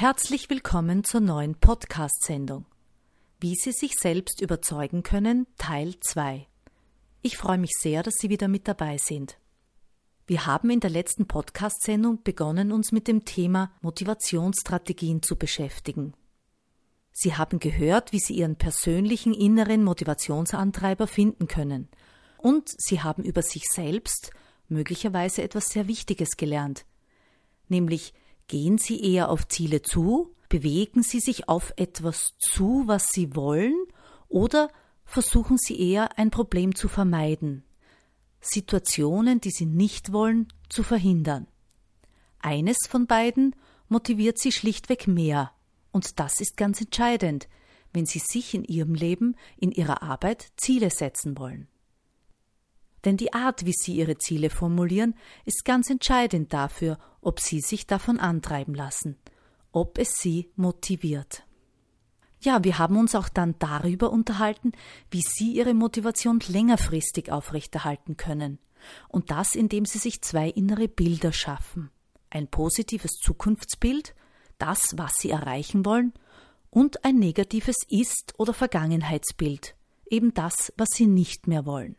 Herzlich willkommen zur neuen Podcast-Sendung. Wie Sie sich selbst überzeugen können, Teil 2. Ich freue mich sehr, dass Sie wieder mit dabei sind. Wir haben in der letzten Podcast-Sendung begonnen, uns mit dem Thema Motivationsstrategien zu beschäftigen. Sie haben gehört, wie Sie Ihren persönlichen inneren Motivationsantreiber finden können. Und Sie haben über sich selbst möglicherweise etwas sehr Wichtiges gelernt, nämlich Gehen Sie eher auf Ziele zu? Bewegen Sie sich auf etwas zu, was Sie wollen? Oder versuchen Sie eher ein Problem zu vermeiden? Situationen, die Sie nicht wollen, zu verhindern. Eines von beiden motiviert Sie schlichtweg mehr. Und das ist ganz entscheidend, wenn Sie sich in Ihrem Leben, in Ihrer Arbeit Ziele setzen wollen. Denn die Art, wie Sie Ihre Ziele formulieren, ist ganz entscheidend dafür, ob Sie sich davon antreiben lassen, ob es Sie motiviert. Ja, wir haben uns auch dann darüber unterhalten, wie Sie Ihre Motivation längerfristig aufrechterhalten können. Und das, indem Sie sich zwei innere Bilder schaffen. Ein positives Zukunftsbild, das, was Sie erreichen wollen, und ein negatives Ist- oder Vergangenheitsbild, eben das, was Sie nicht mehr wollen.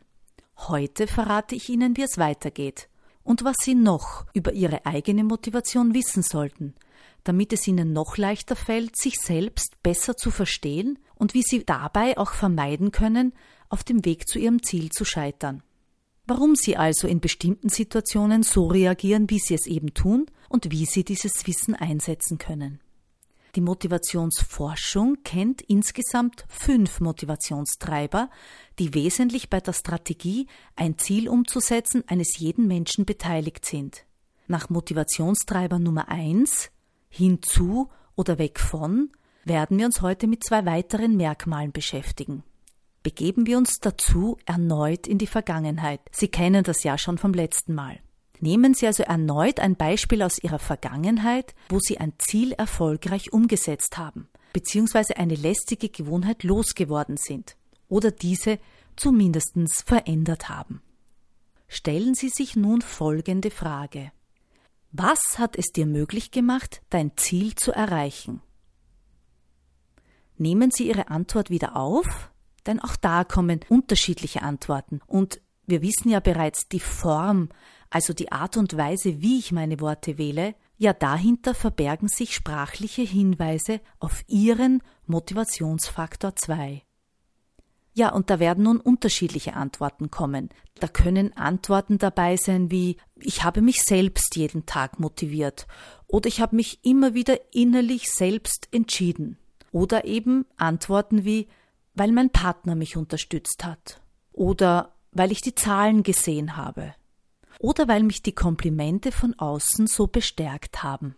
Heute verrate ich Ihnen, wie es weitergeht und was Sie noch über Ihre eigene Motivation wissen sollten, damit es Ihnen noch leichter fällt, sich selbst besser zu verstehen und wie Sie dabei auch vermeiden können, auf dem Weg zu Ihrem Ziel zu scheitern. Warum Sie also in bestimmten Situationen so reagieren, wie Sie es eben tun und wie Sie dieses Wissen einsetzen können. Die Motivationsforschung kennt insgesamt fünf Motivationstreiber, die wesentlich bei der Strategie, ein Ziel umzusetzen, eines jeden Menschen beteiligt sind. Nach Motivationstreiber Nummer eins hinzu oder weg von werden wir uns heute mit zwei weiteren Merkmalen beschäftigen. Begeben wir uns dazu erneut in die Vergangenheit. Sie kennen das ja schon vom letzten Mal. Nehmen Sie also erneut ein Beispiel aus Ihrer Vergangenheit, wo Sie ein Ziel erfolgreich umgesetzt haben, beziehungsweise eine lästige Gewohnheit losgeworden sind oder diese zumindest verändert haben. Stellen Sie sich nun folgende Frage. Was hat es dir möglich gemacht, dein Ziel zu erreichen? Nehmen Sie Ihre Antwort wieder auf, denn auch da kommen unterschiedliche Antworten und wir wissen ja bereits, die Form also die Art und Weise, wie ich meine Worte wähle, ja dahinter verbergen sich sprachliche Hinweise auf Ihren Motivationsfaktor 2. Ja, und da werden nun unterschiedliche Antworten kommen. Da können Antworten dabei sein wie ich habe mich selbst jeden Tag motiviert oder ich habe mich immer wieder innerlich selbst entschieden oder eben Antworten wie weil mein Partner mich unterstützt hat oder weil ich die Zahlen gesehen habe oder weil mich die Komplimente von außen so bestärkt haben.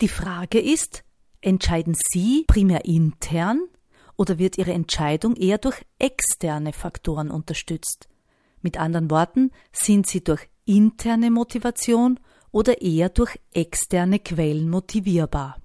Die Frage ist, entscheiden Sie primär intern oder wird Ihre Entscheidung eher durch externe Faktoren unterstützt? Mit anderen Worten, sind Sie durch interne Motivation oder eher durch externe Quellen motivierbar?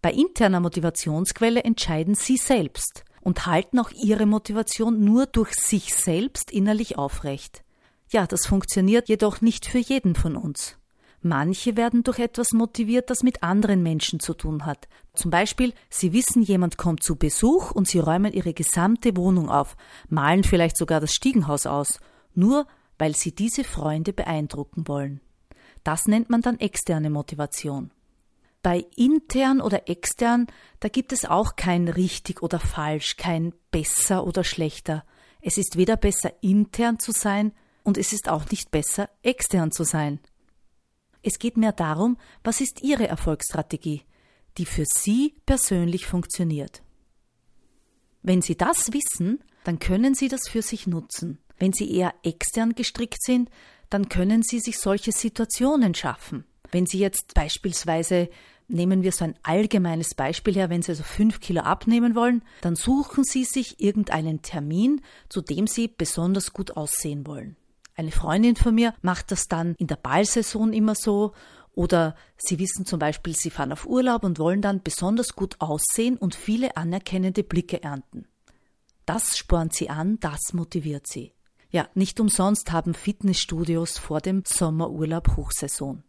Bei interner Motivationsquelle entscheiden Sie selbst und halten auch Ihre Motivation nur durch sich selbst innerlich aufrecht. Ja, das funktioniert jedoch nicht für jeden von uns. Manche werden durch etwas motiviert, das mit anderen Menschen zu tun hat. Zum Beispiel, sie wissen, jemand kommt zu Besuch und sie räumen ihre gesamte Wohnung auf, malen vielleicht sogar das Stiegenhaus aus, nur weil sie diese Freunde beeindrucken wollen. Das nennt man dann externe Motivation. Bei intern oder extern, da gibt es auch kein richtig oder falsch, kein besser oder schlechter. Es ist weder besser intern zu sein, und es ist auch nicht besser, extern zu sein. Es geht mehr darum, was ist Ihre Erfolgsstrategie, die für Sie persönlich funktioniert. Wenn Sie das wissen, dann können Sie das für sich nutzen. Wenn Sie eher extern gestrickt sind, dann können Sie sich solche Situationen schaffen. Wenn Sie jetzt beispielsweise Nehmen wir so ein allgemeines Beispiel her, wenn Sie also fünf Kilo abnehmen wollen, dann suchen Sie sich irgendeinen Termin, zu dem Sie besonders gut aussehen wollen. Eine Freundin von mir macht das dann in der Ballsaison immer so oder Sie wissen zum Beispiel, Sie fahren auf Urlaub und wollen dann besonders gut aussehen und viele anerkennende Blicke ernten. Das spornt Sie an, das motiviert Sie. Ja, nicht umsonst haben Fitnessstudios vor dem Sommerurlaub Hochsaison.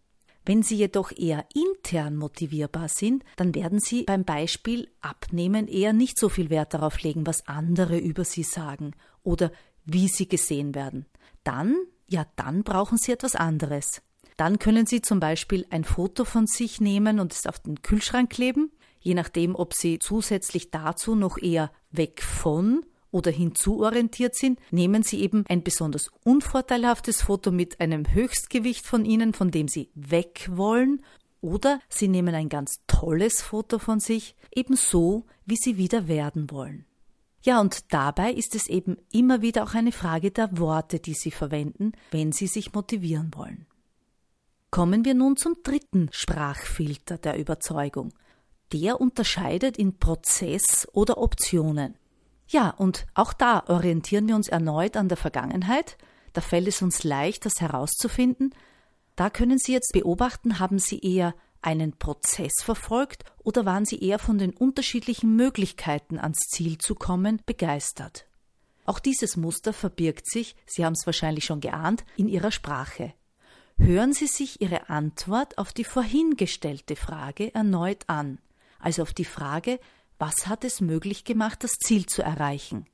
Wenn Sie jedoch eher intern motivierbar sind, dann werden Sie beim Beispiel Abnehmen eher nicht so viel Wert darauf legen, was andere über Sie sagen oder wie Sie gesehen werden. Dann, ja, dann brauchen Sie etwas anderes. Dann können Sie zum Beispiel ein Foto von sich nehmen und es auf den Kühlschrank kleben, je nachdem, ob Sie zusätzlich dazu noch eher weg von oder hinzuorientiert sind, nehmen Sie eben ein besonders unvorteilhaftes Foto mit einem Höchstgewicht von Ihnen, von dem Sie weg wollen, oder Sie nehmen ein ganz tolles Foto von sich, ebenso wie Sie wieder werden wollen. Ja, und dabei ist es eben immer wieder auch eine Frage der Worte, die Sie verwenden, wenn Sie sich motivieren wollen. Kommen wir nun zum dritten Sprachfilter der Überzeugung. Der unterscheidet in Prozess oder Optionen. Ja, und auch da orientieren wir uns erneut an der Vergangenheit. Da fällt es uns leicht, das herauszufinden. Da können Sie jetzt beobachten, haben Sie eher einen Prozess verfolgt oder waren Sie eher von den unterschiedlichen Möglichkeiten ans Ziel zu kommen begeistert? Auch dieses Muster verbirgt sich, Sie haben es wahrscheinlich schon geahnt, in Ihrer Sprache. Hören Sie sich Ihre Antwort auf die vorhin gestellte Frage erneut an, also auf die Frage, was hat es möglich gemacht, das Ziel zu erreichen?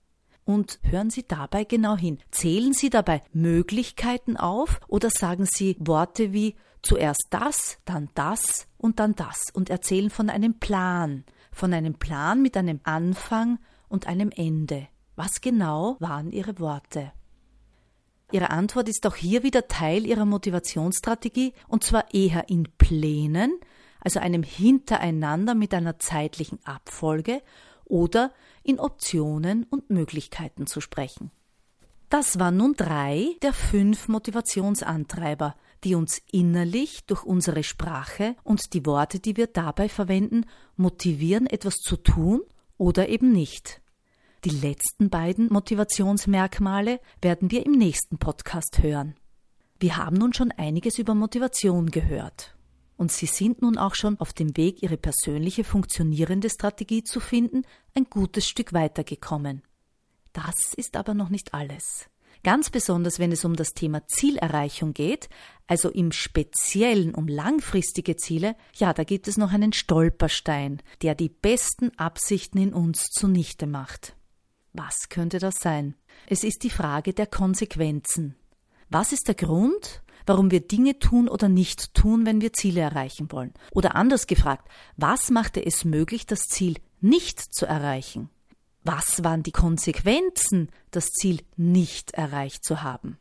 Und hören Sie dabei genau hin. Zählen Sie dabei Möglichkeiten auf oder sagen Sie Worte wie zuerst das, dann das und dann das und erzählen von einem Plan, von einem Plan mit einem Anfang und einem Ende. Was genau waren Ihre Worte? Ihre Antwort ist auch hier wieder Teil Ihrer Motivationsstrategie und zwar eher in Plänen also einem Hintereinander mit einer zeitlichen Abfolge oder in Optionen und Möglichkeiten zu sprechen. Das waren nun drei der fünf Motivationsantreiber, die uns innerlich durch unsere Sprache und die Worte, die wir dabei verwenden, motivieren, etwas zu tun oder eben nicht. Die letzten beiden Motivationsmerkmale werden wir im nächsten Podcast hören. Wir haben nun schon einiges über Motivation gehört und Sie sind nun auch schon auf dem Weg, Ihre persönliche funktionierende Strategie zu finden, ein gutes Stück weitergekommen. Das ist aber noch nicht alles. Ganz besonders, wenn es um das Thema Zielerreichung geht, also im Speziellen um langfristige Ziele, ja, da gibt es noch einen Stolperstein, der die besten Absichten in uns zunichte macht. Was könnte das sein? Es ist die Frage der Konsequenzen. Was ist der Grund, warum wir Dinge tun oder nicht tun, wenn wir Ziele erreichen wollen. Oder anders gefragt, was machte es möglich, das Ziel nicht zu erreichen? Was waren die Konsequenzen, das Ziel nicht erreicht zu haben?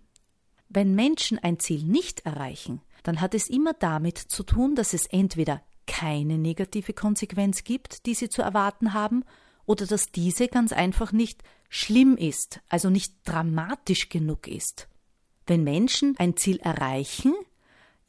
Wenn Menschen ein Ziel nicht erreichen, dann hat es immer damit zu tun, dass es entweder keine negative Konsequenz gibt, die sie zu erwarten haben, oder dass diese ganz einfach nicht schlimm ist, also nicht dramatisch genug ist. Wenn Menschen ein Ziel erreichen,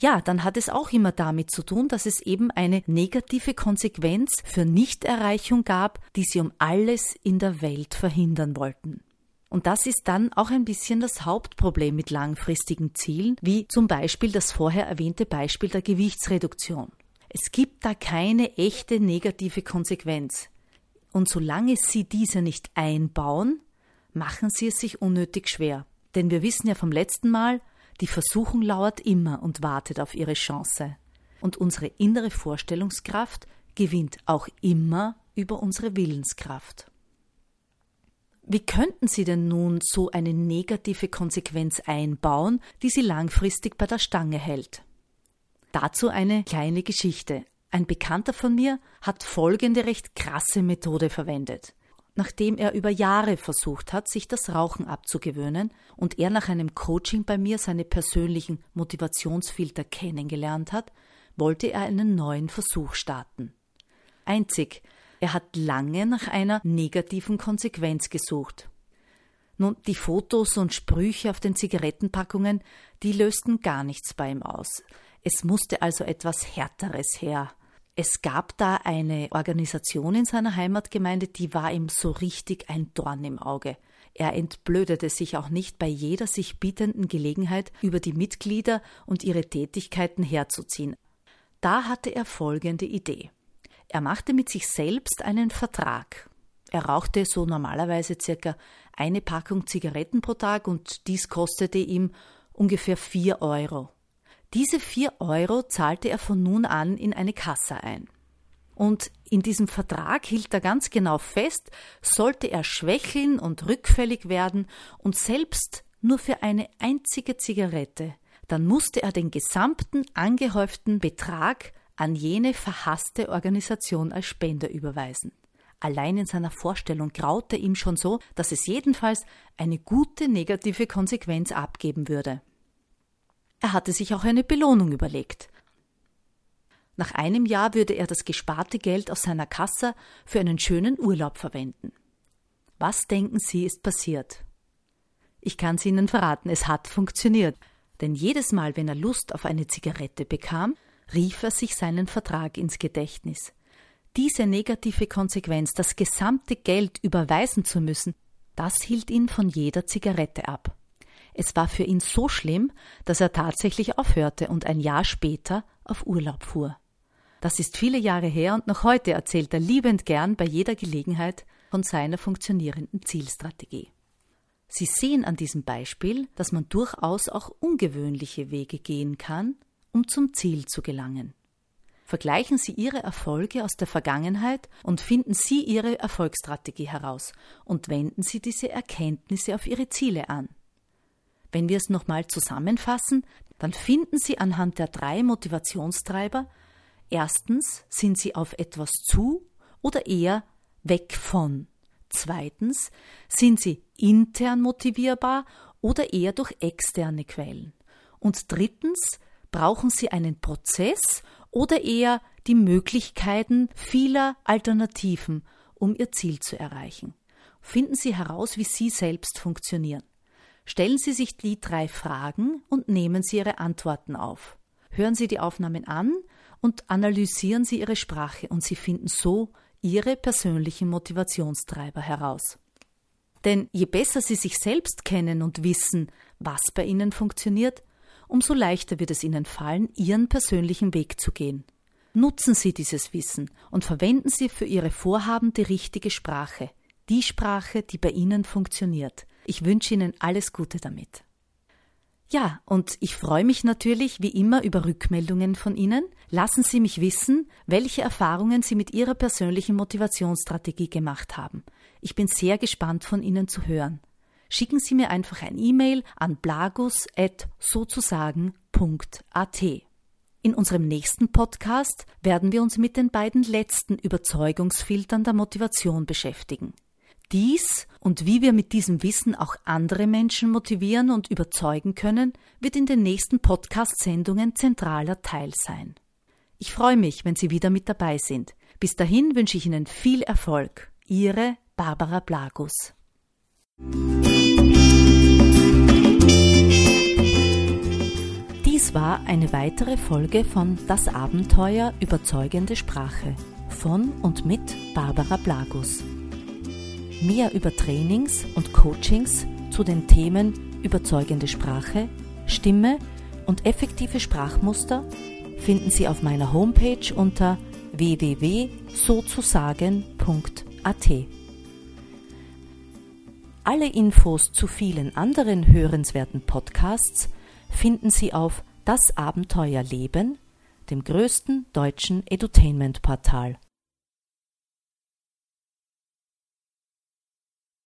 ja, dann hat es auch immer damit zu tun, dass es eben eine negative Konsequenz für Nichterreichung gab, die sie um alles in der Welt verhindern wollten. Und das ist dann auch ein bisschen das Hauptproblem mit langfristigen Zielen, wie zum Beispiel das vorher erwähnte Beispiel der Gewichtsreduktion. Es gibt da keine echte negative Konsequenz. Und solange Sie diese nicht einbauen, machen Sie es sich unnötig schwer. Denn wir wissen ja vom letzten Mal, die Versuchung lauert immer und wartet auf ihre Chance. Und unsere innere Vorstellungskraft gewinnt auch immer über unsere Willenskraft. Wie könnten Sie denn nun so eine negative Konsequenz einbauen, die Sie langfristig bei der Stange hält? Dazu eine kleine Geschichte. Ein Bekannter von mir hat folgende recht krasse Methode verwendet nachdem er über Jahre versucht hat, sich das Rauchen abzugewöhnen und er nach einem Coaching bei mir seine persönlichen Motivationsfilter kennengelernt hat, wollte er einen neuen Versuch starten. Einzig, er hat lange nach einer negativen Konsequenz gesucht. Nun, die Fotos und Sprüche auf den Zigarettenpackungen, die lösten gar nichts bei ihm aus. Es musste also etwas Härteres her. Es gab da eine Organisation in seiner Heimatgemeinde, die war ihm so richtig ein Dorn im Auge. Er entblödete sich auch nicht bei jeder sich bietenden Gelegenheit, über die Mitglieder und ihre Tätigkeiten herzuziehen. Da hatte er folgende Idee. Er machte mit sich selbst einen Vertrag. Er rauchte so normalerweise circa eine Packung Zigaretten pro Tag und dies kostete ihm ungefähr vier Euro. Diese vier Euro zahlte er von nun an in eine Kasse ein. Und in diesem Vertrag hielt er ganz genau fest, sollte er schwächeln und rückfällig werden und selbst nur für eine einzige Zigarette, dann musste er den gesamten angehäuften Betrag an jene verhasste Organisation als Spender überweisen. Allein in seiner Vorstellung graute ihm schon so, dass es jedenfalls eine gute negative Konsequenz abgeben würde. Er hatte sich auch eine Belohnung überlegt. Nach einem Jahr würde er das gesparte Geld aus seiner Kasse für einen schönen Urlaub verwenden. Was denken Sie ist passiert? Ich kann es Ihnen verraten, es hat funktioniert. Denn jedes Mal, wenn er Lust auf eine Zigarette bekam, rief er sich seinen Vertrag ins Gedächtnis. Diese negative Konsequenz, das gesamte Geld überweisen zu müssen, das hielt ihn von jeder Zigarette ab. Es war für ihn so schlimm, dass er tatsächlich aufhörte und ein Jahr später auf Urlaub fuhr. Das ist viele Jahre her und noch heute erzählt er liebend gern bei jeder Gelegenheit von seiner funktionierenden Zielstrategie. Sie sehen an diesem Beispiel, dass man durchaus auch ungewöhnliche Wege gehen kann, um zum Ziel zu gelangen. Vergleichen Sie Ihre Erfolge aus der Vergangenheit und finden Sie Ihre Erfolgsstrategie heraus und wenden Sie diese Erkenntnisse auf Ihre Ziele an. Wenn wir es nochmal zusammenfassen, dann finden Sie anhand der drei Motivationstreiber erstens, sind Sie auf etwas zu oder eher weg von? Zweitens, sind Sie intern motivierbar oder eher durch externe Quellen? Und drittens, brauchen Sie einen Prozess oder eher die Möglichkeiten vieler Alternativen, um Ihr Ziel zu erreichen? Finden Sie heraus, wie Sie selbst funktionieren. Stellen Sie sich die drei Fragen und nehmen Sie Ihre Antworten auf. Hören Sie die Aufnahmen an und analysieren Sie Ihre Sprache und Sie finden so Ihre persönlichen Motivationstreiber heraus. Denn je besser Sie sich selbst kennen und wissen, was bei Ihnen funktioniert, umso leichter wird es Ihnen fallen, Ihren persönlichen Weg zu gehen. Nutzen Sie dieses Wissen und verwenden Sie für Ihre Vorhaben die richtige Sprache, die Sprache, die bei Ihnen funktioniert. Ich wünsche Ihnen alles Gute damit. Ja, und ich freue mich natürlich wie immer über Rückmeldungen von Ihnen. Lassen Sie mich wissen, welche Erfahrungen Sie mit Ihrer persönlichen Motivationsstrategie gemacht haben. Ich bin sehr gespannt von Ihnen zu hören. Schicken Sie mir einfach ein E-Mail an blagus.sozusagen.at. In unserem nächsten Podcast werden wir uns mit den beiden letzten Überzeugungsfiltern der Motivation beschäftigen. Dies und wie wir mit diesem Wissen auch andere Menschen motivieren und überzeugen können, wird in den nächsten Podcast-Sendungen zentraler Teil sein. Ich freue mich, wenn Sie wieder mit dabei sind. Bis dahin wünsche ich Ihnen viel Erfolg. Ihre Barbara Blagus. Dies war eine weitere Folge von Das Abenteuer Überzeugende Sprache von und mit Barbara Blagus. Mehr über Trainings und Coachings zu den Themen überzeugende Sprache, Stimme und effektive Sprachmuster finden Sie auf meiner Homepage unter www.sozusagen.at. Alle Infos zu vielen anderen hörenswerten Podcasts finden Sie auf Das Abenteuer Leben, dem größten deutschen Edutainment-Portal